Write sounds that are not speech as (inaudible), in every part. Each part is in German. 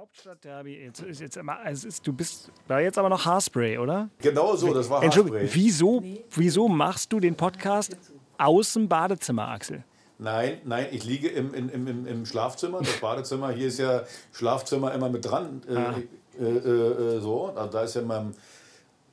Hauptstadtderby, jetzt ist jetzt immer, es ist, du bist, war jetzt aber noch Haarspray, oder? Genau so, das war Haarspray. wieso, wieso machst du den Podcast aus dem Badezimmer, Axel? Nein, nein, ich liege im, im, im, im Schlafzimmer, das Badezimmer. Hier ist ja Schlafzimmer immer mit dran. Äh, Ah. äh, äh, äh, so, also da ist ja in meinem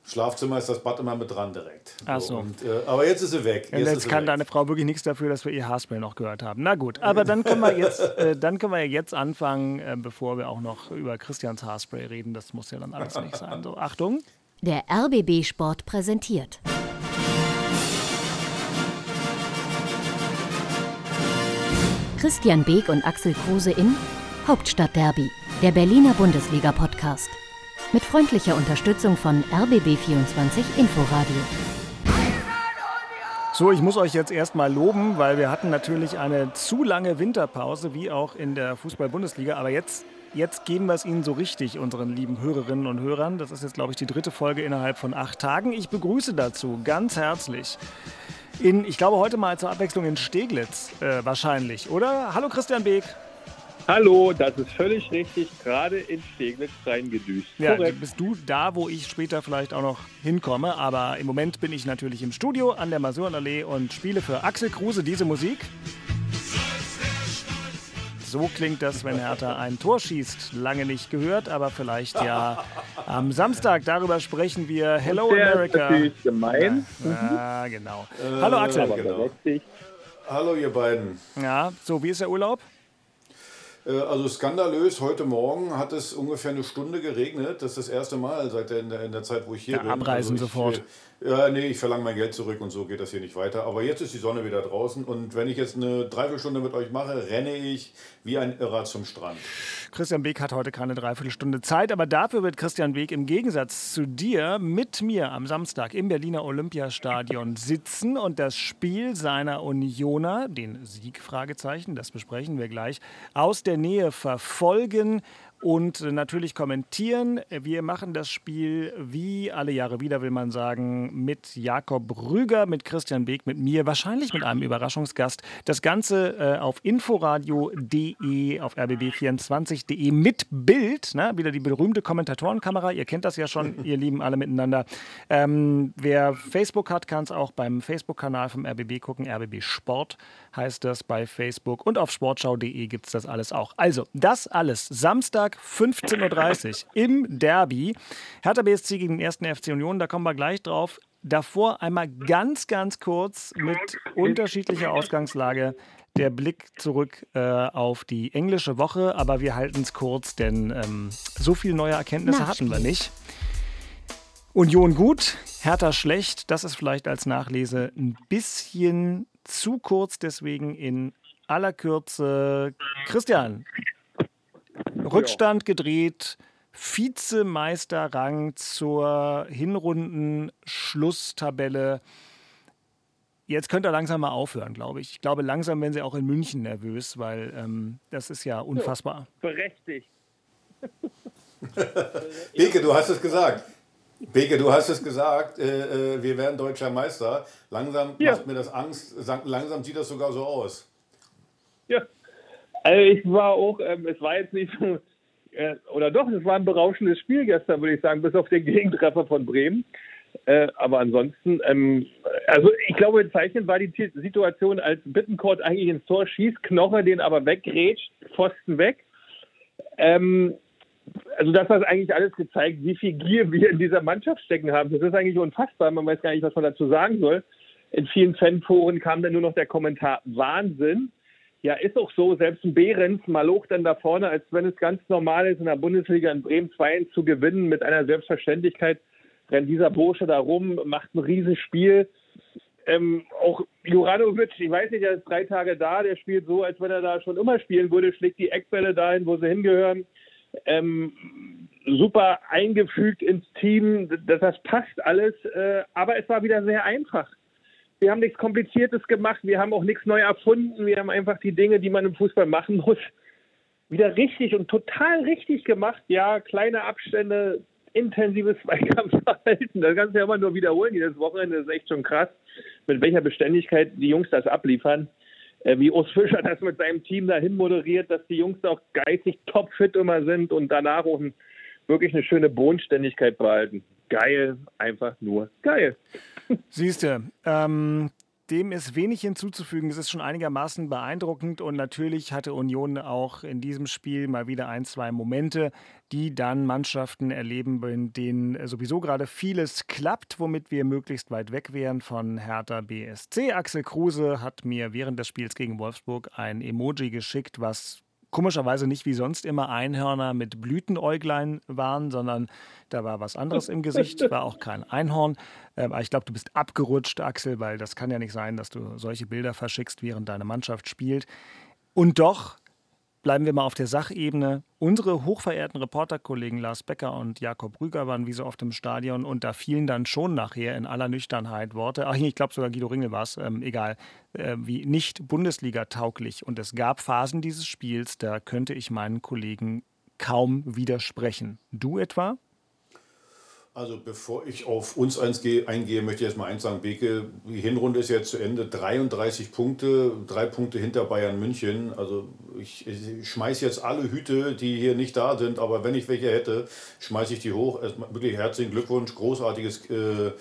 Schlafzimmer ist das Bad immer mit dran direkt. Ach so. Und, äh, aber jetzt ist sie weg. Und jetzt sie kann weg. deine Frau wirklich nichts dafür, dass wir ihr Haarspray noch gehört haben. Na gut, aber dann können wir jetzt, (laughs) äh, dann können wir jetzt anfangen, äh, bevor wir auch noch über Christians Haarspray reden. Das muss ja dann alles nicht sein. So, Achtung. Der RBB Sport präsentiert. Christian Beek und Axel Kruse in Hauptstadtderby, der Berliner Bundesliga-Podcast. Mit freundlicher Unterstützung von RBB24 Inforadio. So, ich muss euch jetzt erstmal loben, weil wir hatten natürlich eine zu lange Winterpause, wie auch in der Fußball-Bundesliga. Aber jetzt, jetzt geben wir es Ihnen so richtig, unseren lieben Hörerinnen und Hörern. Das ist jetzt, glaube ich, die dritte Folge innerhalb von acht Tagen. Ich begrüße dazu ganz herzlich in, ich glaube, heute mal zur Abwechslung in Steglitz äh, wahrscheinlich, oder? Hallo Christian Beek. Hallo, das ist völlig richtig, gerade in Steglitz reingedüst. Ja, Korrekt. bist du da, wo ich später vielleicht auch noch hinkomme. Aber im Moment bin ich natürlich im Studio an der Masurenallee und spiele für Axel Kruse diese Musik. So klingt das, wenn Hertha ein Tor schießt. Lange nicht gehört, aber vielleicht ja am Samstag. Darüber sprechen wir. Hello Der ist America. natürlich gemein, Ja, genau. Hallo Axel. genau. Hallo ihr beiden. Ja, so, wie ist der Urlaub? Äh, Also skandalös, heute Morgen hat es ungefähr eine Stunde geregnet. Das ist das erste Mal seit der, in, der, in der Zeit, wo ich hier Ja, bin. abreisen also ich, sofort. Ja, nee, ich verlange mein Geld zurück und so geht das hier nicht weiter. Aber jetzt ist die Sonne wieder draußen und wenn ich jetzt eine Dreiviertelstunde mit euch mache, renne ich wie ein Irrer zum Strand. Christian Beek hat heute keine Dreiviertelstunde Zeit, aber dafür wird Christian Beek im Gegensatz zu dir mit mir am Samstag im Berliner Olympiastadion sitzen und das Spiel seiner Unioner, den Sieg, Fragezeichen, das besprechen wir gleich, aus der Nähe verfolgen und natürlich kommentieren. Wir machen das Spiel wie alle Jahre wieder, will man sagen, mit Jakob Rüger, mit Christian Beek, mit mir, wahrscheinlich mit einem Überraschungsgast. Das Ganze äh, auf inforadio.de, auf rbb24.de mit Bild, ne? wieder die berühmte Kommentatorenkamera. Ihr kennt das ja schon, (laughs) ihr Lieben alle miteinander. Ähm, wer Facebook hat, kann es auch beim Facebook-Kanal vom RBB gucken. RBB Sport heißt das bei Facebook. Und auf sportschau.de gibt es das alles auch. Also, das alles Samstag 15.30 Uhr im Derby. Hertha BSC gegen den 1. FC Union, da kommen wir gleich drauf. Davor einmal ganz, ganz kurz mit unterschiedlicher Ausgangslage der Blick zurück äh, auf die englische Woche. Aber wir halten es kurz, denn ähm, so viele neue Erkenntnisse hatten wir nicht. Union gut, Hertha schlecht. Das ist vielleicht als Nachlese ein bisschen zu kurz, deswegen in aller Kürze. Christian, Rückstand gedreht, Vizemeisterrang zur Hinrunden-Schlusstabelle. Jetzt könnt ihr langsam mal aufhören, glaube ich. Ich glaube, langsam werden sie auch in München nervös, weil ähm, das ist ja unfassbar. Berechtigt. Beke, du hast es gesagt. Beke, du hast es gesagt, äh, äh, wir werden deutscher Meister. Langsam Ja. macht mir das Angst. Langsam sieht das sogar so aus. Ja. Also ich war auch, ähm, es war jetzt nicht so, äh, oder doch, es war ein berauschendes Spiel gestern, würde ich sagen, bis auf den Gegentreffer von Bremen. Äh, aber ansonsten, ähm, also ich glaube, bezeichnend war die Ti- Situation, als Bittencourt eigentlich ins Tor schießt, Knoche den aber weggrätscht, Pfosten weg. Ähm, also das hat eigentlich alles gezeigt, wie viel Gier wir in dieser Mannschaft stecken haben. Das ist eigentlich unfassbar. Man weiß gar nicht, was man dazu sagen soll. In vielen Fanforen kam dann nur noch der Kommentar Wahnsinn. Ja, ist auch so. Selbst ein Behrens malocht dann da vorne, als wenn es ganz normal ist, in der Bundesliga in Bremen 2 zu gewinnen mit einer Selbstverständlichkeit. Rennt dieser Bursche da rum, macht ein Riesenspiel. Ähm, auch Juranovic, ich weiß nicht, der ist drei Tage da, der spielt so, als wenn er da schon immer spielen würde, schlägt die Eckbälle dahin, wo sie hingehören. Ähm, super eingefügt ins Team, das, das passt alles, äh, aber es war wieder sehr einfach. Wir haben nichts Kompliziertes gemacht, wir haben auch nichts neu erfunden, wir haben einfach die Dinge, die man im Fußball machen (laughs) muss, wieder richtig und total richtig gemacht. Ja, kleine Abstände, intensives (laughs) Zweikampfverhalten, das kannst du ja immer nur wiederholen jedes Wochenende, das ist echt schon krass, mit welcher Beständigkeit die Jungs das abliefern. Äh, wie Urs Fischer das mit seinem Team dahin moderiert, dass die Jungs auch geistig topfit immer sind und danach auch ein, wirklich eine schöne Bodenständigkeit behalten. Geil, einfach nur geil. (laughs) Siehst du, ähm, dem ist wenig hinzuzufügen. Es ist schon einigermaßen beeindruckend und natürlich hatte Union auch in diesem Spiel mal wieder ein, zwei Momente, die dann Mannschaften erleben, in denen sowieso gerade vieles klappt, womit wir möglichst weit weg wären von Hertha BSC. Axel Kruse hat mir während des Spiels gegen Wolfsburg ein Emoji geschickt, was komischerweise nicht wie sonst immer Einhörner mit Blütenäuglein waren, sondern da war was anderes im Gesicht, war auch kein Einhorn. Ähm, aber ich glaube, du bist abgerutscht, Axel, weil das kann ja nicht sein, dass du solche Bilder verschickst, während deine Mannschaft spielt. Und doch Bleiben wir mal auf der Sachebene. Unsere hochverehrten Reporterkollegen Lars Becker und Jakob Rüger waren wie so oft im Stadion und da fielen dann schon nachher in aller Nüchternheit Worte, ach ich glaube sogar Guido Ringel war es, ähm, egal, äh, wie nicht Bundesliga tauglich. Und es gab Phasen dieses Spiels, da könnte ich meinen Kollegen kaum widersprechen. Du etwa? Also bevor ich auf uns eingehe, möchte ich erstmal eins sagen, Beke, die Hinrunde ist jetzt zu Ende, 33 Punkte, drei Punkte hinter Bayern München. Also ich, ich schmeiße jetzt alle Hüte, die hier nicht da sind, aber wenn ich welche hätte, schmeiße ich die hoch. Erstmal wirklich herzlichen Glückwunsch, großartiges äh,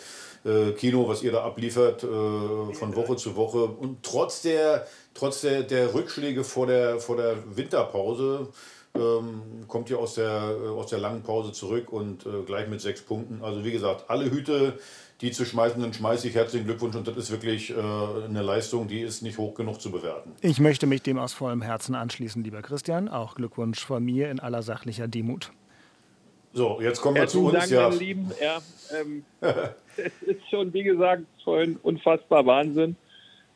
äh, Kino, was ihr da abliefert, äh, von Woche zu Woche. Und trotz der, trotz der, der Rückschläge vor der, vor der Winterpause, ähm, kommt hier aus der, äh, aus der langen Pause zurück und äh, gleich mit sechs Punkten. Also wie gesagt, alle Hüte, die zu schmeißen sind, schmeiße ich. Herzlichen Glückwunsch und das ist wirklich äh, eine Leistung, die ist nicht hoch genug zu bewerten. Ich möchte mich dem aus vollem Herzen anschließen, lieber Christian. Auch Glückwunsch von mir in aller sachlicher Demut. So, jetzt kommen wir zu uns. Dank, ja. meine Lieben. Ja, ähm, (laughs) es ist schon, wie gesagt, schon unfassbar Wahnsinn.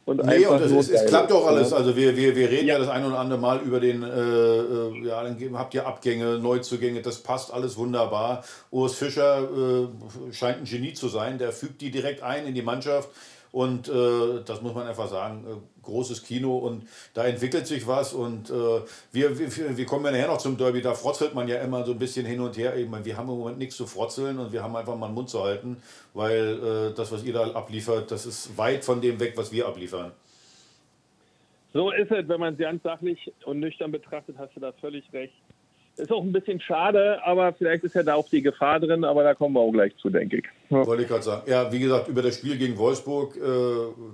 Und nee, und es, es, es klappt doch alles. Also wir, wir, wir reden ja. ja das ein oder andere Mal über den, äh, äh, ja, dann habt ihr Abgänge, Neuzugänge, das passt alles wunderbar. Urs Fischer äh, scheint ein Genie zu sein, der fügt die direkt ein in die Mannschaft. Und äh, das muss man einfach sagen, äh, großes Kino und da entwickelt sich was. Und äh, wir, wir, wir kommen ja nachher noch zum Derby, da frotzelt man ja immer so ein bisschen hin und her. Eben, wir haben im Moment nichts zu frotzeln und wir haben einfach mal den Mund zu halten, weil äh, das, was ihr da abliefert, das ist weit von dem weg, was wir abliefern. So ist es, wenn man es ganz sachlich und nüchtern betrachtet, hast du da völlig recht. Ist auch ein bisschen schade, aber vielleicht ist ja da auch die Gefahr drin, aber da kommen wir auch gleich zu, denke ich. Ja. Wollte ich gerade sagen. Ja, wie gesagt, über das Spiel gegen Wolfsburg, äh,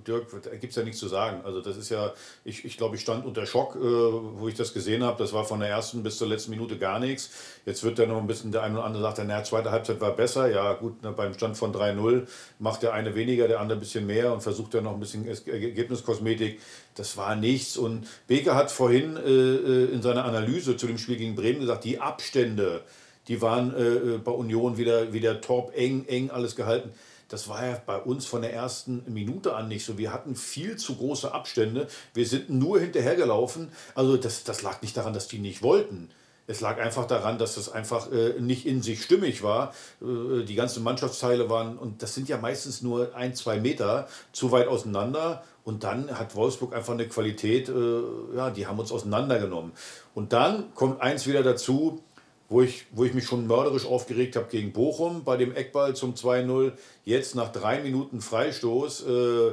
Dirk, gibt es ja nichts zu sagen. Also das ist ja, ich, ich glaube, ich stand unter Schock, äh, wo ich das gesehen habe. Das war von der ersten bis zur letzten Minute gar nichts. Jetzt wird dann noch ein bisschen, der eine oder andere sagt, naja, zweite Halbzeit war besser. Ja gut, ne, beim Stand von 3-0 macht der eine weniger, der andere ein bisschen mehr und versucht dann noch ein bisschen Ergebniskosmetik. Das war nichts. Und Beker hat vorhin äh, äh, in seiner Analyse zu dem Spiel gegen Bremen gesagt, die Abstände, die waren äh, äh, bei Union wieder, wieder top, eng, eng alles gehalten. Das war ja bei uns von der ersten Minute an nicht so. Wir hatten viel zu große Abstände. Wir sind nur hinterhergelaufen. Also das, das lag nicht daran, dass die nicht wollten. Es lag einfach daran, dass das einfach äh, nicht in sich stimmig war. Äh, die ganzen Mannschaftsteile waren, und das sind ja meistens nur ein, zwei Meter, zu weit auseinander. Und dann hat Wolfsburg einfach eine Qualität, äh, ja, die haben uns auseinandergenommen. Und dann kommt eins wieder dazu, wo ich, wo ich mich schon mörderisch aufgeregt habe gegen Bochum bei dem Eckball zum 2-0. Jetzt nach drei Minuten Freistoß. Äh,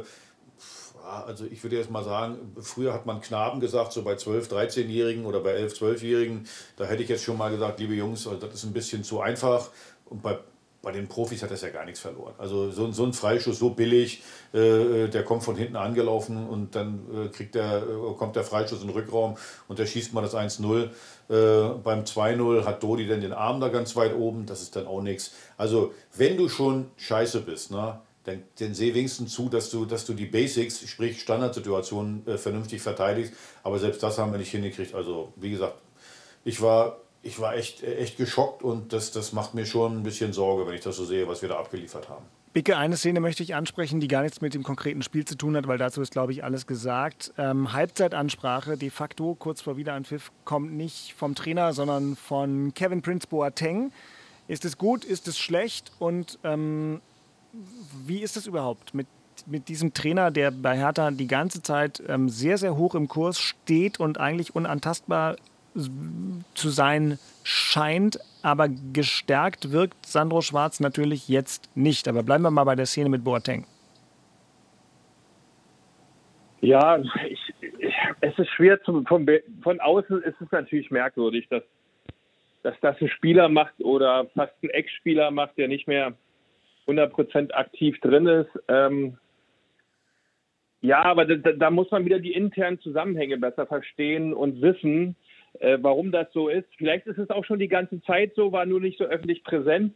also ich würde jetzt mal sagen, früher hat man Knaben gesagt, so bei 12-, 13-Jährigen oder bei 11-, 12-Jährigen. Da hätte ich jetzt schon mal gesagt, liebe Jungs, also das ist ein bisschen zu einfach. Und bei, bei den Profis hat das ja gar nichts verloren. Also so, so ein Freischuss, so billig, äh, der kommt von hinten angelaufen und dann äh, kriegt der, äh, kommt der Freischuss in den Rückraum und da schießt man das 1-0. Äh, beim 2-0 hat Dodi dann den Arm da ganz weit oben, das ist dann auch nichts. Also wenn du schon scheiße bist, ne, dann, dann sehe wenigstens zu, dass du, dass du die Basics, sprich Standardsituationen, äh, vernünftig verteidigst. Aber selbst das haben wir nicht hingekriegt. Also, wie gesagt, ich war, ich war echt, echt geschockt und das, das macht mir schon ein bisschen Sorge, wenn ich das so sehe, was wir da abgeliefert haben. Bicke, eine Szene möchte ich ansprechen, die gar nichts mit dem konkreten Spiel zu tun hat, weil dazu ist, glaube ich, alles gesagt. Ähm, Halbzeitansprache de facto, kurz vor Wiederanpfiff, kommt nicht vom Trainer, sondern von Kevin Prince Boateng. Ist es gut, ist es schlecht und ähm, wie ist das überhaupt mit, mit diesem Trainer, der bei Hertha die ganze Zeit ähm, sehr, sehr hoch im Kurs steht und eigentlich unantastbar zu sein scheint, aber gestärkt wirkt Sandro Schwarz natürlich jetzt nicht. Aber bleiben wir mal bei der Szene mit Boateng. Ja, ich, ich, es ist schwer, zum, von, von außen ist es natürlich merkwürdig, dass, dass das ein Spieler macht oder fast ein Ex-Spieler macht, der nicht mehr 100% aktiv drin ist. Ähm, ja, aber da, da, muss man wieder die internen Zusammenhänge besser verstehen und wissen, äh, warum das so ist. Vielleicht ist es auch schon die ganze Zeit so, war nur nicht so öffentlich präsent.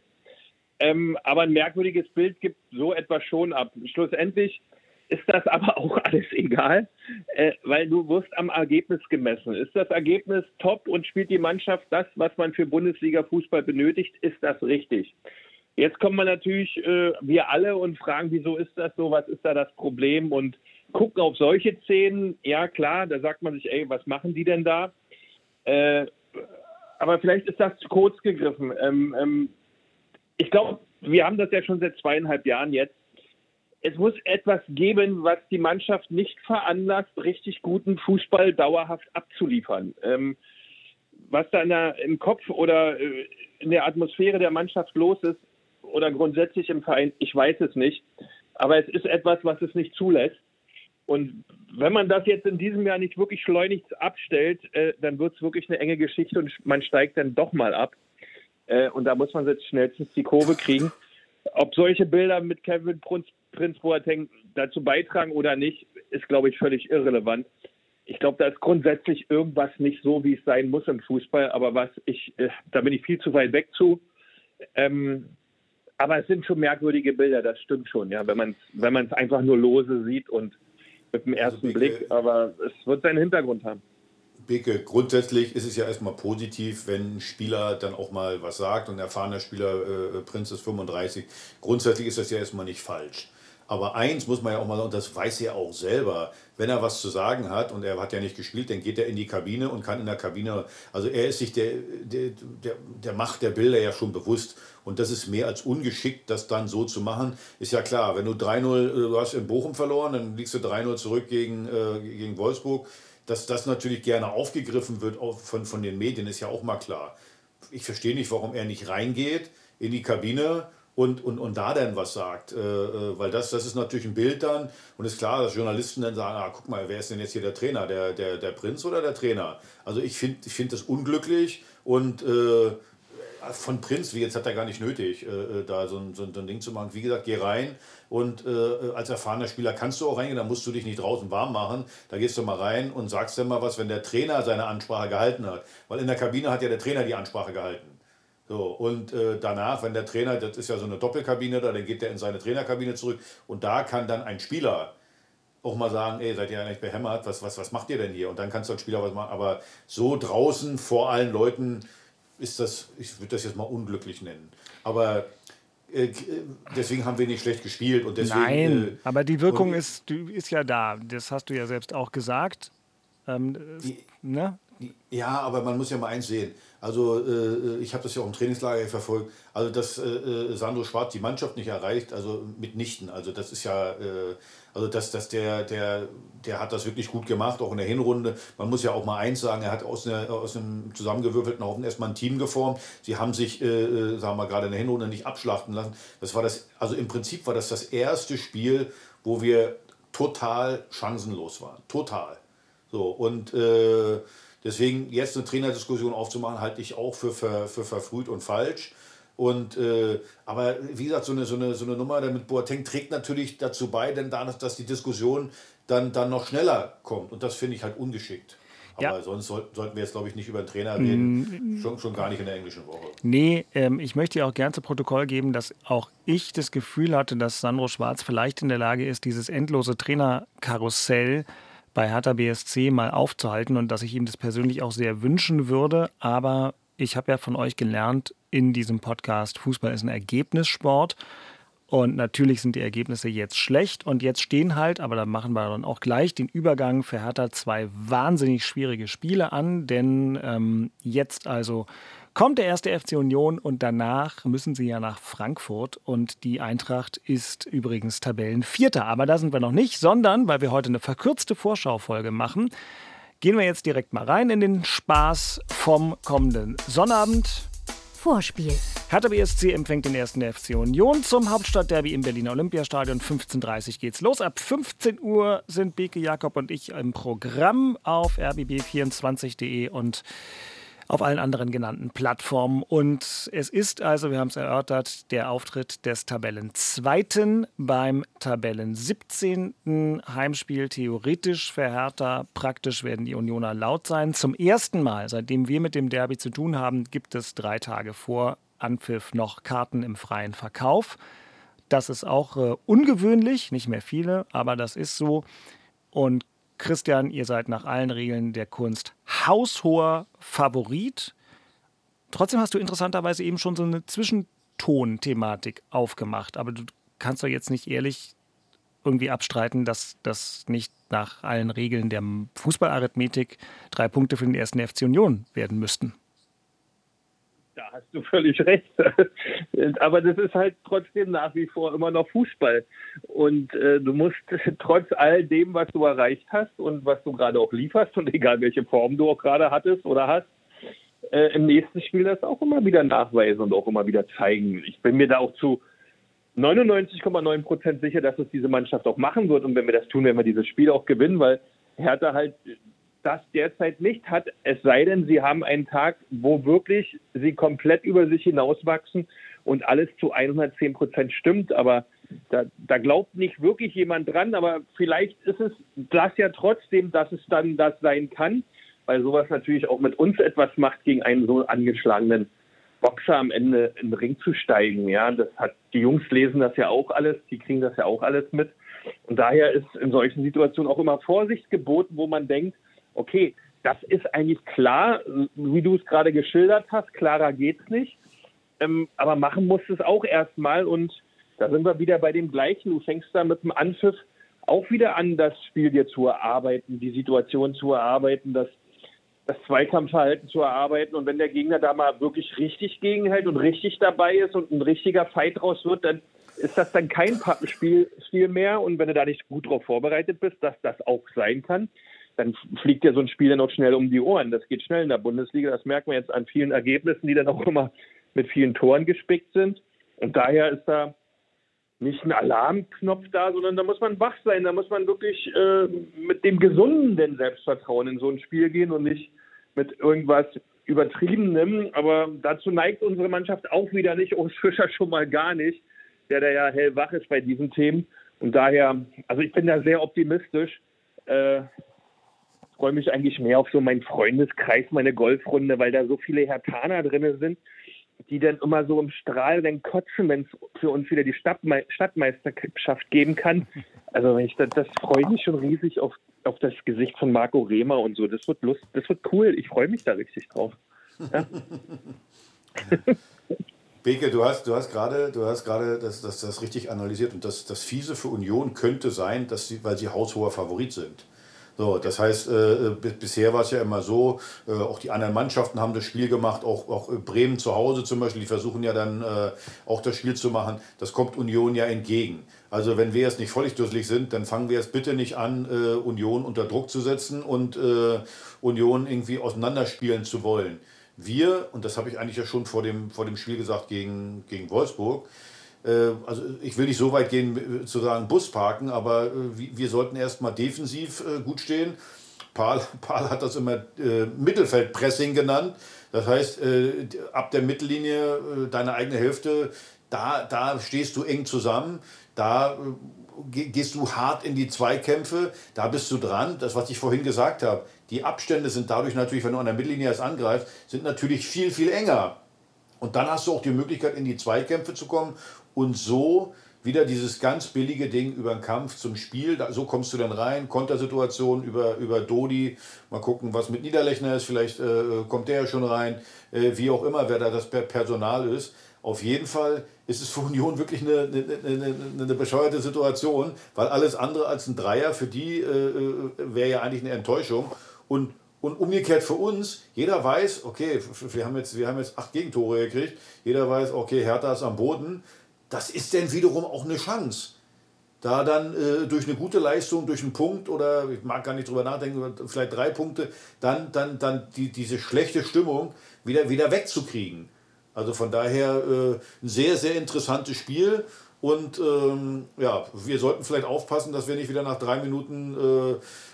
Ähm, aber ein merkwürdiges Bild gibt so etwas schon ab. Schlussendlich ist das aber auch (laughs) alles egal, äh, weil du wirst am Ergebnis gemessen. Ist das Ergebnis top und spielt die Mannschaft das, was man für Bundesliga-Fußball benötigt, ist das richtig. Jetzt kommen wir natürlich, äh, wir alle, und fragen, wieso ist das so, was ist da das Problem und gucken auf solche Szenen. Ja, klar, da sagt man sich, ey, was machen die denn da? Äh, aber vielleicht ist das zu kurz gegriffen. Ähm, ähm, ich glaube, wir haben das ja schon seit zweieinhalb Jahren jetzt. Es muss etwas geben, was die Mannschaft nicht veranlasst, richtig guten Fußball dauerhaft abzuliefern. Ähm, was da der, im Kopf oder äh, in der Atmosphäre der Mannschaft los ist oder grundsätzlich im Verein, ich weiß es nicht. Aber es ist etwas, was es nicht zulässt. Und wenn man das jetzt in diesem Jahr nicht wirklich schleunigst abstellt, äh, dann wird es wirklich eine enge Geschichte und man steigt dann doch mal ab. Äh, und da muss man jetzt schnellstens die Kurve kriegen. Ob solche Bilder mit Kevin Prinz, Prinz Boateng dazu beitragen oder nicht, ist, glaube ich, völlig irrelevant. Ich glaube, da ist grundsätzlich irgendwas nicht so, wie es sein muss im Fußball, aber was ich, äh, da bin ich viel zu weit weg zu. Ähm, aber es sind schon merkwürdige Bilder, das stimmt schon, ja, wenn man es wenn einfach nur lose sieht und mit dem ersten also Blick, aber es wird seinen Hintergrund haben. Beke, grundsätzlich ist es ja erstmal positiv, wenn ein Spieler dann auch mal was sagt und ein erfahrener Spieler, äh, Prinz ist 35. Grundsätzlich ist das ja erstmal nicht falsch. Aber eins muss man ja auch mal, und das weiß er auch selber, wenn er was zu sagen hat und er hat ja nicht gespielt, dann geht er in die Kabine und kann in der Kabine, also er ist sich der, der, der, der Macht der Bilder ja schon bewusst. Und das ist mehr als ungeschickt, das dann so zu machen. Ist ja klar, wenn du 3-0, äh, du hast in Bochum verloren, dann liegst du 3-0 zurück gegen, äh, gegen Wolfsburg. Dass das natürlich gerne aufgegriffen wird von, von den Medien, ist ja auch mal klar. Ich verstehe nicht, warum er nicht reingeht in die Kabine und, und, und da dann was sagt. Äh, äh, weil das, das ist natürlich ein Bild dann. Und ist klar, dass Journalisten dann sagen, ah, guck mal, wer ist denn jetzt hier der Trainer? Der, der, der Prinz oder der Trainer? Also ich finde ich find das unglücklich und äh, von Prinz, wie jetzt hat er gar nicht nötig, äh, äh, da so ein, so ein Ding zu machen. Wie gesagt, geh rein und äh, als erfahrener Spieler kannst du auch reingehen, da musst du dich nicht draußen warm machen. Da gehst du mal rein und sagst dann mal was, wenn der Trainer seine Ansprache gehalten hat. Weil in der Kabine hat ja der Trainer die Ansprache gehalten. So, und äh, danach, wenn der Trainer, das ist ja so eine Doppelkabine da, dann geht der in seine Trainerkabine zurück und da kann dann ein Spieler auch mal sagen, ey, seid ihr eigentlich behämmert, was, was, was macht ihr denn hier? Und dann kannst du als Spieler was machen. Aber so draußen vor allen Leuten ist das, ich würde das jetzt mal unglücklich nennen. Aber äh, deswegen haben wir nicht schlecht gespielt und deswegen. Nein, äh, aber die Wirkung ist, ist ja da. Das hast du ja selbst auch gesagt. Ähm, die, ne? Ja, aber man muss ja mal eins sehen. Also äh, ich habe das ja auch im Trainingslager verfolgt. Also dass äh, äh, Sandro Schwarz die Mannschaft nicht erreicht, also mitnichten. Also das ist ja, äh, also dass, dass der, der, der hat das wirklich gut gemacht, auch in der Hinrunde. Man muss ja auch mal eins sagen, er hat aus, einer, aus einem zusammengewürfelten Haufen erstmal ein Team geformt. Sie haben sich, äh, äh, sagen wir gerade in der Hinrunde nicht abschlachten lassen. Das war das, also im Prinzip war das das erste Spiel, wo wir total chancenlos waren. Total. So, und äh, Deswegen jetzt eine Trainerdiskussion aufzumachen, halte ich auch für, für, für verfrüht und falsch. Und, äh, aber wie gesagt, so eine, so, eine, so eine Nummer mit Boateng trägt natürlich dazu bei, denn dadurch, dass die Diskussion dann, dann noch schneller kommt. Und das finde ich halt ungeschickt. Aber ja. sonst soll, sollten wir jetzt, glaube ich, nicht über den Trainer reden. Mm. Schon, schon gar nicht in der englischen Woche. Nee, ähm, ich möchte ja auch gern zu Protokoll geben, dass auch ich das Gefühl hatte, dass Sandro Schwarz vielleicht in der Lage ist, dieses endlose Trainerkarussell bei Hertha BSC mal aufzuhalten und dass ich ihm das persönlich auch sehr wünschen würde. Aber ich habe ja von euch gelernt in diesem Podcast, Fußball ist ein Ergebnissport. Und natürlich sind die Ergebnisse jetzt schlecht und jetzt stehen halt, aber da machen wir dann auch gleich den Übergang für Hertha zwei wahnsinnig schwierige Spiele an, denn ähm, jetzt also kommt der erste FC Union und danach müssen sie ja nach Frankfurt und die Eintracht ist übrigens Tabellenvierter. Aber da sind wir noch nicht, sondern weil wir heute eine verkürzte Vorschaufolge machen, gehen wir jetzt direkt mal rein in den Spaß vom kommenden Sonnabend. Vorspiel. Hertha BSC empfängt den ersten FC Union zum Hauptstadtderby im Berliner Olympiastadion. 15.30 Uhr geht's los. Ab 15 Uhr sind Beke Jakob und ich im Programm auf rbb24.de und auf allen anderen genannten Plattformen. Und es ist also, wir haben es erörtert, der Auftritt des Tabellenzweiten beim Tabellen 17. Heimspiel. Theoretisch Hertha, praktisch werden die Unioner laut sein. Zum ersten Mal, seitdem wir mit dem Derby zu tun haben, gibt es drei Tage vor Anpfiff noch Karten im freien Verkauf. Das ist auch äh, ungewöhnlich, nicht mehr viele, aber das ist so. Und Christian, ihr seid nach allen Regeln der Kunst haushoher Favorit. Trotzdem hast du interessanterweise eben schon so eine Zwischenton-Thematik aufgemacht. Aber du kannst doch jetzt nicht ehrlich irgendwie abstreiten, dass das nicht nach allen Regeln der Fußballarithmetik drei Punkte für den ersten FC Union werden müssten. Da hast du völlig recht. (laughs) Aber das ist halt trotzdem nach wie vor immer noch Fußball. Und äh, du musst (laughs) trotz all dem, was du erreicht hast und was du gerade auch lieferst und egal welche Form du auch gerade hattest oder hast, äh, im nächsten Spiel das auch immer wieder nachweisen und auch immer wieder zeigen. Ich bin mir da auch zu 99,9 Prozent sicher, dass es diese Mannschaft auch machen wird. Und wenn wir das tun, werden wir dieses Spiel auch gewinnen, weil Hertha halt das derzeit nicht hat, es sei denn, sie haben einen Tag, wo wirklich sie komplett über sich hinauswachsen und alles zu 110 Prozent stimmt. Aber da, da, glaubt nicht wirklich jemand dran. Aber vielleicht ist es das ja trotzdem, dass es dann das sein kann, weil sowas natürlich auch mit uns etwas macht, gegen einen so angeschlagenen Boxer am Ende in den Ring zu steigen. Ja, das hat die Jungs lesen das ja auch alles, die kriegen das ja auch alles mit. Und daher ist in solchen Situationen auch immer Vorsicht geboten, wo man denkt, okay, das ist eigentlich klar, wie du es gerade geschildert hast, klarer geht's nicht. Ähm, aber machen musst es auch erstmal und da sind wir wieder bei dem gleichen. Du fängst da mit dem Anpfiff auch wieder an, das Spiel dir zu erarbeiten, die Situation zu erarbeiten, das, das Zweikampfverhalten zu erarbeiten. Und wenn der Gegner da mal wirklich richtig gegenhält und richtig dabei ist und ein richtiger Fight draus wird, dann ist das dann kein Pappenspiel mehr. Und wenn du da nicht gut drauf vorbereitet bist, dass das auch sein kann, dann fliegt ja so ein Spiel dann auch schnell um die Ohren. Das geht schnell in der Bundesliga. Das merken wir jetzt an vielen Ergebnissen, die dann auch immer mit vielen Toren gespickt sind. Und daher ist da nicht ein Alarmknopf da, sondern da muss man wach sein. Da muss man wirklich äh, mit dem gesunden Selbstvertrauen in so ein Spiel gehen und nicht mit irgendwas Übertriebenem. Aber dazu neigt unsere Mannschaft auch wieder nicht. Urs Fischer schon mal gar nicht, der da ja hellwach ist bei diesen Themen. Und daher, also ich bin da sehr optimistisch. Äh, freue mich eigentlich mehr auf so meinen Freundeskreis, meine Golfrunde, weil da so viele Hertaner drin sind, die dann immer so im Strahl dann kotzen, wenn es für uns wieder die Stadtme Stadtmeisterschaft geben kann. (laughs) Also ich, das, das freue mich schon riesig auf, auf das Gesicht von Marco Rehmer und so. Das wird Lust, das wird cool. Ich freue mich da richtig drauf. Ja? (laughs) Beke, du hast, du hast gerade, du hast gerade das, das, das richtig analysiert und das, das Fiese für Union könnte sein, dass sie, weil sie haushoher Favorit sind. So, das heißt, äh, bisher war es ja immer so, äh, auch die anderen Mannschaften haben das Spiel gemacht, auch, auch Bremen zu Hause zum Beispiel, die versuchen ja dann äh, auch das Spiel zu machen. Das kommt Union ja entgegen. Also wenn wir jetzt nicht völlig dusselig sind, dann fangen wir jetzt bitte nicht an, äh, Union unter Druck zu setzen und äh, Union irgendwie auseinanderspielen zu wollen. Wir, und das habe ich eigentlich ja schon vor dem, vor dem Spiel gesagt gegen, gegen Wolfsburg, äh, also ich will nicht so weit gehen, zu sagen Bus parken, aber äh, wir sollten erstmal defensiv äh, gut stehen. Paul, (laughs) Paul hat das immer Mittelfeldpressing genannt. Das heißt, ab der Mittellinie, deine eigene Hälfte, da, da stehst du eng zusammen, da gehst du hart in die Zweikämpfe, da bist du dran. Das, was ich vorhin gesagt habe, die Abstände sind dadurch natürlich, wenn du an der Mittellinie erst angreifst, sind natürlich viel, viel enger. Und dann hast du auch die Möglichkeit, in die Zweikämpfe zu kommen und so wieder dieses ganz billige Ding über den Kampf zum Spiel. Da, so kommst du dann rein. Kontersituation über, über Dodi. Mal gucken, was mit Niederlechner ist. Vielleicht äh, kommt der ja schon rein. Äh, wie auch immer, wer da das Personal ist. Auf jeden Fall ist es für Union wirklich eine, eine, eine, eine bescheuerte Situation, weil alles andere als ein Dreier für die äh, äh wäre ja eigentlich eine Enttäuschung. Und und umgekehrt für uns, jeder weiß, okay, wir haben jetzt, wir haben jetzt acht Gegentore gekriegt, jeder weiß, okay, Hertha ist am Boden, das ist denn wiederum auch eine Chance. Da dann äh, durch eine gute Leistung, durch einen Punkt oder ich mag gar nicht drüber nachdenken, vielleicht drei Punkte, dann, dann, dann die, diese schlechte Stimmung wieder, wieder wegzukriegen. Also von daher äh, ein sehr, sehr interessantes Spiel. Und ähm, ja, wir sollten vielleicht aufpassen, dass wir nicht wieder nach drei Minuten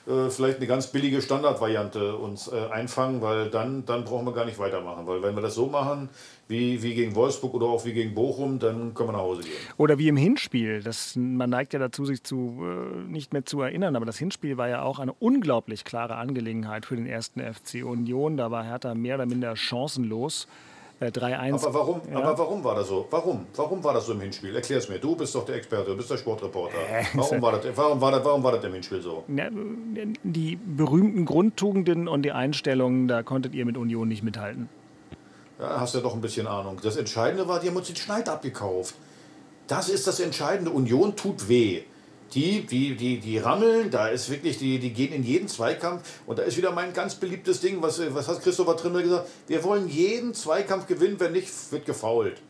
äh, äh, vielleicht eine ganz billige Standardvariante uns äh, einfangen, weil dann, dann brauchen wir gar nicht weitermachen. Weil wenn wir das so machen, wie, wie gegen Wolfsburg oder auch wie gegen Bochum, dann können wir nach Hause gehen. Oder wie im Hinspiel. Das, man neigt ja dazu, sich zu, äh, nicht mehr zu erinnern, aber das Hinspiel war ja auch eine unglaublich klare Angelegenheit für den ersten FC Union. Da war Hertha mehr oder minder chancenlos. 3-1. Aber warum, ja. aber warum war das so? Warum? Warum war das so im Hinspiel? Erklär es mir. Du bist doch der Experte, du bist der Sportreporter. (laughs) Warum war das, warum war das, warum war das im Hinspiel so? Die berühmten Grundtugenden und die Einstellungen, da konntet ihr mit Union nicht mithalten. Ja, hast ja doch ein bisschen Ahnung. Das Entscheidende war, die haben uns den Schneid abgekauft. Das ist das Entscheidende. Union tut weh die, die, die, die rammeln, da ist wirklich, die, die gehen in jeden Zweikampf. Und da ist wieder mein ganz beliebtes Ding, was, was hat Christopher Trimmel gesagt? Wir wollen jeden Zweikampf gewinnen, wenn nicht, wird gefault.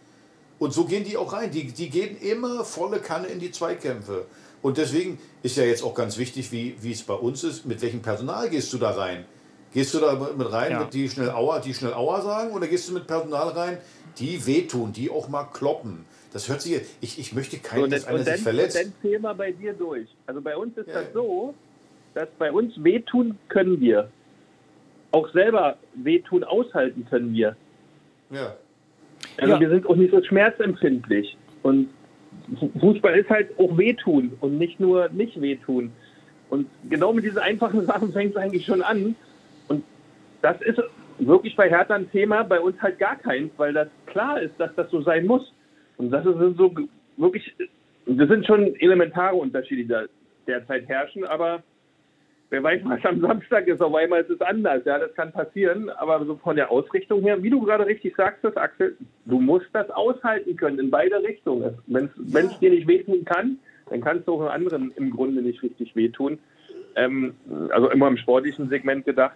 Und so gehen die auch rein. Die, die gehen immer volle Kanne in die Zweikämpfe. Und deswegen ist ja jetzt auch ganz wichtig, wie, wie es bei uns ist, mit welchem Personal gehst du da rein? Gehst du da mit rein, ja. die schnell Aua, die schnell Aua sagen, oder gehst du mit Personal rein, die wehtun, die auch mal kloppen? Das hört sich, ich, ich möchte keinen, so, dass einer dann, sich verletzt. Und dann Thema bei dir durch. Also bei uns ist ja. das so, dass bei uns wehtun können wir. Auch selber wehtun aushalten können wir. Ja. Also ja. wir sind auch nicht so schmerzempfindlich. Und Fußball ist halt auch wehtun und nicht nur nicht wehtun. Und genau mit diesen einfachen (laughs) Sachen fängt es eigentlich schon an. Und das ist wirklich bei Hertha ein Thema, bei uns halt gar keins, weil das klar ist, dass das so sein muss. Und das sind so wirklich, das sind schon elementare Unterschiede, die da derzeit herrschen, aber wer weiß, was am Samstag ist, auf einmal ist es anders. Ja, das kann passieren, aber so von der Ausrichtung her, wie du gerade richtig sagst, das Axel, du musst das aushalten können in beide Richtungen. Wenn es dir nicht wehtun kann, dann kannst du auch anderen im Grunde nicht richtig wehtun. Ähm, also immer im sportlichen Segment gedacht,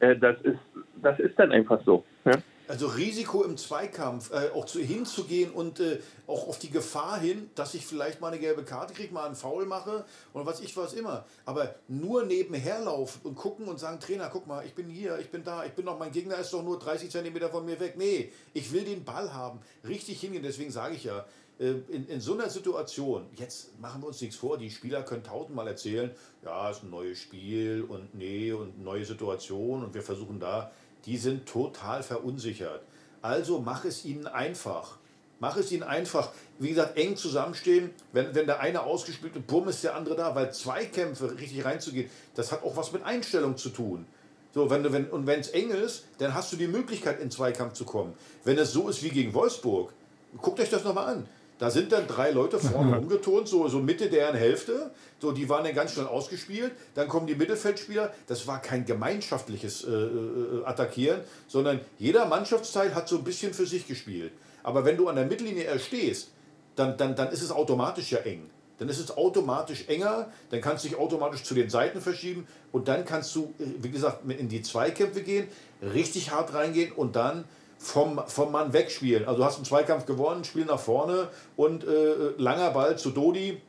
äh, das, ist, das ist dann einfach so. Ja? Also Risiko im Zweikampf, äh, auch zu, hinzugehen und äh, auch auf die Gefahr hin, dass ich vielleicht mal eine gelbe Karte kriege, mal einen Foul mache und was ich was immer. Aber nur nebenher laufen und gucken und sagen, Trainer, guck mal, ich bin hier, ich bin da, ich bin noch, mein Gegner ist doch nur 30 Zentimeter von mir weg. Nee, ich will den Ball haben, richtig hingehen. Deswegen sage ich ja, äh, in, in so einer Situation, jetzt machen wir uns nichts vor, die Spieler können tausendmal erzählen, ja, es ist ein neues Spiel und nee und neue Situation und wir versuchen da die sind total verunsichert. Also mach es ihnen einfach. Mach es ihnen einfach. Wie gesagt, eng zusammenstehen. Wenn, wenn der eine ausgespielt wird, bumm, ist der andere da. Weil Zweikämpfe richtig reinzugehen, das hat auch was mit Einstellung zu tun. So, wenn du, wenn, und wenn es eng ist, dann hast du die Möglichkeit, in Zweikampf zu kommen. Wenn es so ist wie gegen Wolfsburg, guckt euch das nochmal an. Da sind dann drei Leute vorne (laughs) rumgeturnt, so, so Mitte deren Hälfte. So, die waren dann ganz schnell ausgespielt. Dann kommen die Mittelfeldspieler. Das war kein gemeinschaftliches äh, äh, Attackieren, sondern jeder Mannschaftsteil hat so ein bisschen für sich gespielt. Aber wenn du an der Mittellinie erstehst, dann, dann, dann ist es automatisch ja eng. Dann ist es automatisch enger, dann kannst du dich automatisch zu den Seiten verschieben und dann kannst du, äh, wie gesagt, in die Zweikämpfe gehen, richtig hart reingehen und dann vom, vom Mann wegspielen. Also du hast einen Zweikampf gewonnen, Spiel nach vorne und äh, langer Ball zu Dodi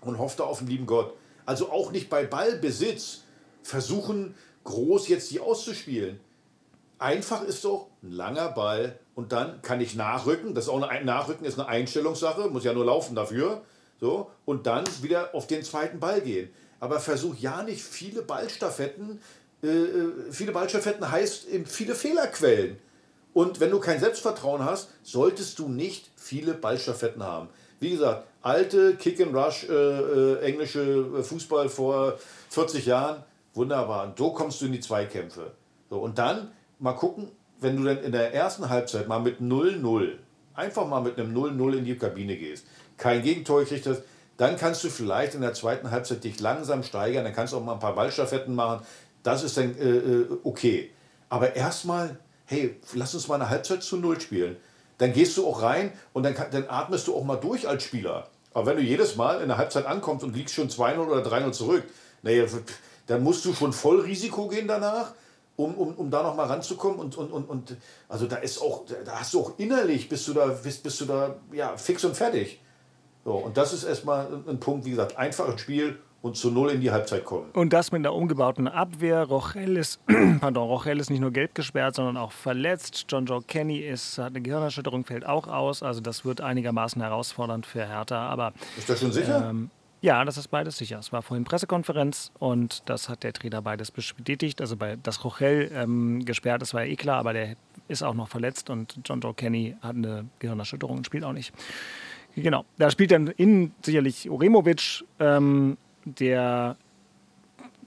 und hoffte auf den lieben Gott. Also auch nicht bei Ballbesitz versuchen, groß jetzt die auszuspielen. Einfach ist doch ein langer Ball und dann kann ich nachrücken. Das ist auch eine Nachrücken ist eine Einstellungssache, muss ja nur laufen dafür. So, und dann wieder auf den zweiten Ball gehen. Aber versuch ja nicht viele Ballstaffetten. Äh, äh viele Ballstaffetten heißt viele Fehlerquellen. Und wenn du kein Selbstvertrauen hast, solltest du nicht viele Ballstaffetten haben. Wie gesagt, alte Kick-and-Rush, äh, äh, englische Fußball vor 40 Jahren, wunderbar. Und so kommst du in die Zweikämpfe. So, und dann mal gucken, wenn du dann in der ersten Halbzeit mal mit 0-0, einfach mal mit einem 0-0 in die Kabine gehst, kein Gegentor kriegst, dann kannst du vielleicht in der zweiten Halbzeit dich langsam steigern, dann kannst du auch mal ein paar Ballstaffetten machen. Das ist dann äh, äh okay. Aber erstmal hey, lass uns mal eine Halbzeit zu Null spielen. Dann gehst du auch rein und dann, dann atmest du auch mal durch als Spieler. Aber wenn du jedes Mal in der Halbzeit ankommst und liegst schon 2-0 oder 3-0 zurück, naja, dann musst du schon voll Risiko gehen danach, um, um, um da nochmal ranzukommen. Und, und, und, und also da ist auch, da hast du auch innerlich, bist du da, bist, bist du da ja, fix und fertig. So, und das ist erstmal ein Punkt, wie gesagt, einfaches Spiel und zu null in die Halbzeit kommen. Und das mit einer umgebauten Abwehr. Rochelle ist, (clears throat) pardon, Rochelle ist nicht nur gelb gesperrt, sondern auch verletzt. John Joe Kenny ist, hat eine Gehirnerschütterung, fällt auch aus. Also das wird einigermaßen herausfordernd für Hertha. Aber, ist das schon sicher? Ähm, ja, das ist beides sicher. Es war vorhin Pressekonferenz und das hat der Trainer beides bestätigt. Also bei, dass Rochelle ähm, gesperrt ist, war ja eh klar, aber der ist auch noch verletzt und John Joe Kenny hat eine Gehirnerschütterung und spielt auch nicht. Genau, da spielt dann innen sicherlich Uremovic, ähm, der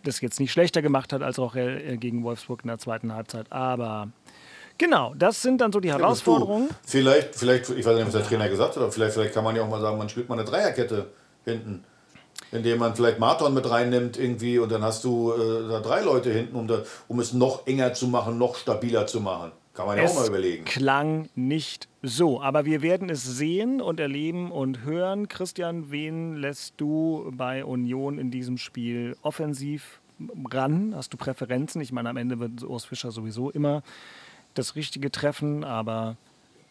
das jetzt nicht schlechter gemacht hat als Rochel äh, gegen Wolfsburg in der zweiten Halbzeit. Aber genau, das sind dann so die Herausforderungen. Ja, vielleicht, vielleicht, ich weiß nicht, was der Trainer gesagt hat, aber vielleicht, vielleicht kann man ja auch mal sagen, man spielt mal eine Dreierkette hinten. Indem man vielleicht Marton mit reinnimmt irgendwie und dann hast du äh, da drei Leute hinten, um, da, um es noch enger zu machen, noch stabiler zu machen. Kann man ja auch mal überlegen. Klang nicht so, aber wir werden es sehen und erleben und hören. Christian, wen lässt du bei Union in diesem Spiel offensiv ran? Hast du Präferenzen? Ich meine, am Ende wird Urs Fischer sowieso immer das Richtige treffen, aber.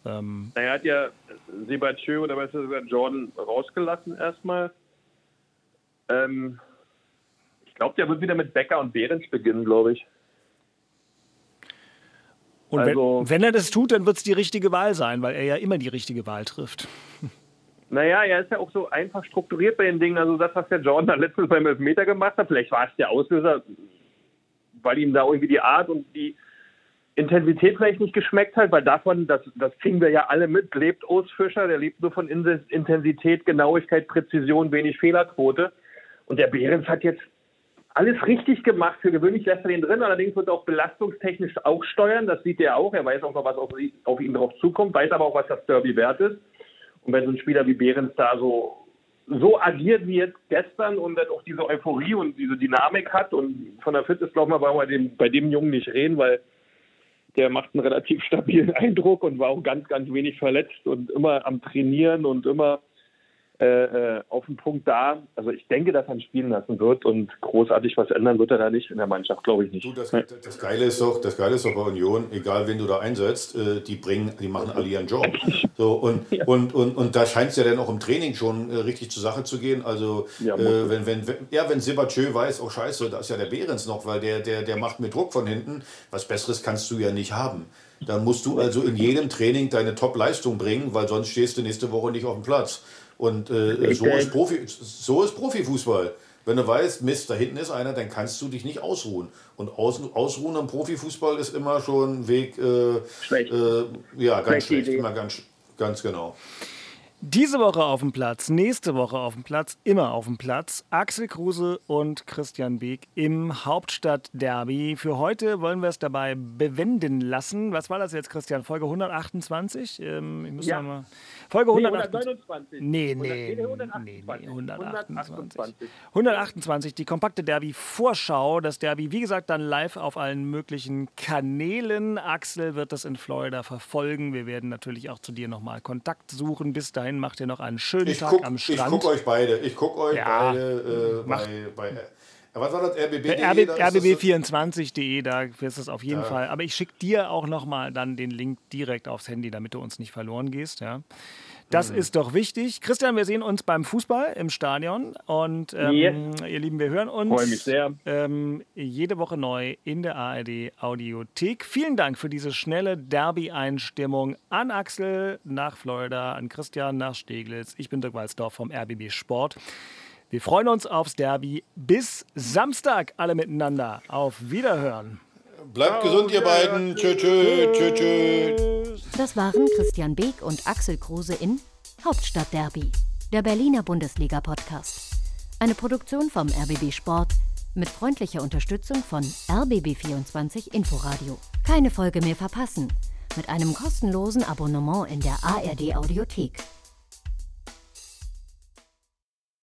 Ähm er hat ja Sebastien oder was ist Jordan rausgelassen erstmal. Ähm, ich glaube, der wird wieder mit Becker und Behrens beginnen, glaube ich. Und also, wenn, wenn, er das tut, dann wird es die richtige Wahl sein, weil er ja immer die richtige Wahl trifft. Naja, er ist ja auch so einfach strukturiert bei den Dingen. Also das, was der Jordan da letztens beim Elfmeter gemacht hat, vielleicht war es der Auslöser, weil ihm da irgendwie die Art und die Intensität vielleicht nicht geschmeckt hat, weil davon, das, das kriegen wir ja alle mit, lebt Urs Fischer, der lebt nur von Intensität, Genauigkeit, Präzision, wenig Fehlerquote. Und der Behrens hat jetzt alles richtig gemacht. Für gewöhnlich lässt er den drin. Allerdings wird er auch belastungstechnisch auch steuern. Das sieht er auch. Er weiß auch noch, was auf, auf ihn drauf zukommt, weiß aber auch, was das Derby wert ist. Und wenn so ein Spieler wie Behrens da so, so agiert wie jetzt gestern und dann auch diese Euphorie und diese Dynamik hat und von der Fitness, glaube ich mal, wir dem, bei dem Jungen nicht reden, weil der macht einen relativ stabilen (laughs) Eindruck und war auch ganz, ganz wenig verletzt und immer am Trainieren und immer äh, äh, auf den Punkt da. Also ich denke, dass er ihn spielen lassen wird und großartig was ändern wird er da nicht in der Mannschaft, glaube ich nicht. Du, das, das, Geile ist doch, das Geile ist doch bei Union, egal wen du da einsetzt, äh, die bringen, die machen alle ihren Job. (laughs) So und, ja. und, und, und da scheint es ja dann auch im Training schon äh, richtig zur Sache zu gehen. Also ja, äh, wenn, wenn, wenn, ja, wenn Sebatieu weiß, oh scheiße, da ist ja der Behrens noch, weil der, der, der macht mir Druck von hinten, was Besseres kannst du ja nicht haben. Dann musst du also in jedem Training deine Top-Leistung bringen, weil sonst stehst du nächste Woche nicht auf dem Platz. Und äh, so, ist Profi, so ist Profifußball. Wenn du weißt, Mist, da hinten ist einer, dann kannst du dich nicht ausruhen. Und aus, ausruhen am Profifußball ist immer schon ein Weg, äh, schlecht. Äh, ja, ganz schlecht, immer ganz, ganz genau. Diese Woche auf dem Platz, nächste Woche auf dem Platz, immer auf dem Platz. Axel Kruse und Christian Beek im Hauptstadtderby. Für heute wollen wir es dabei bewenden lassen. Was war das jetzt, Christian? Folge 128? Ähm, ich muss ja. mal. Folge 129. Nee, nee, nee, 128. nee, 128. 128, die kompakte Derby-Vorschau. Das Derby, wie gesagt, dann live auf allen möglichen Kanälen. Axel wird das in Florida verfolgen. Wir werden natürlich auch zu dir nochmal Kontakt suchen. Bis dahin macht ihr noch einen schönen ich Tag guck, am Strand. Ich gucke euch beide. Ich gucke euch ja, beide äh, bei, bei äh, was war das? RBB.de? RB, RBB24.de, da ist es auf jeden ja. Fall. Aber ich schicke dir auch nochmal dann den Link direkt aufs Handy, damit du uns nicht verloren gehst. Ja. Das mhm. ist doch wichtig. Christian, wir sehen uns beim Fußball im Stadion. Und ähm, yes. ihr Lieben, wir hören uns Freue mich sehr. Ähm, jede Woche neu in der ARD Audiothek. Vielen Dank für diese schnelle Derby-Einstimmung an Axel nach Florida, an Christian nach Steglitz. Ich bin Dirk Walzdorf vom RBB Sport. Wir freuen uns aufs Derby. Bis Samstag alle miteinander. Auf Wiederhören. Bleibt gesund, ihr beiden. Tschö, tschö, tschö, tschö. Das waren Christian Beek und Axel Kruse in Hauptstadtderby, der Berliner Bundesliga-Podcast. Eine Produktion vom RBB Sport mit freundlicher Unterstützung von RBB24 Inforadio. Keine Folge mehr verpassen. Mit einem kostenlosen Abonnement in der ARD Audiothek.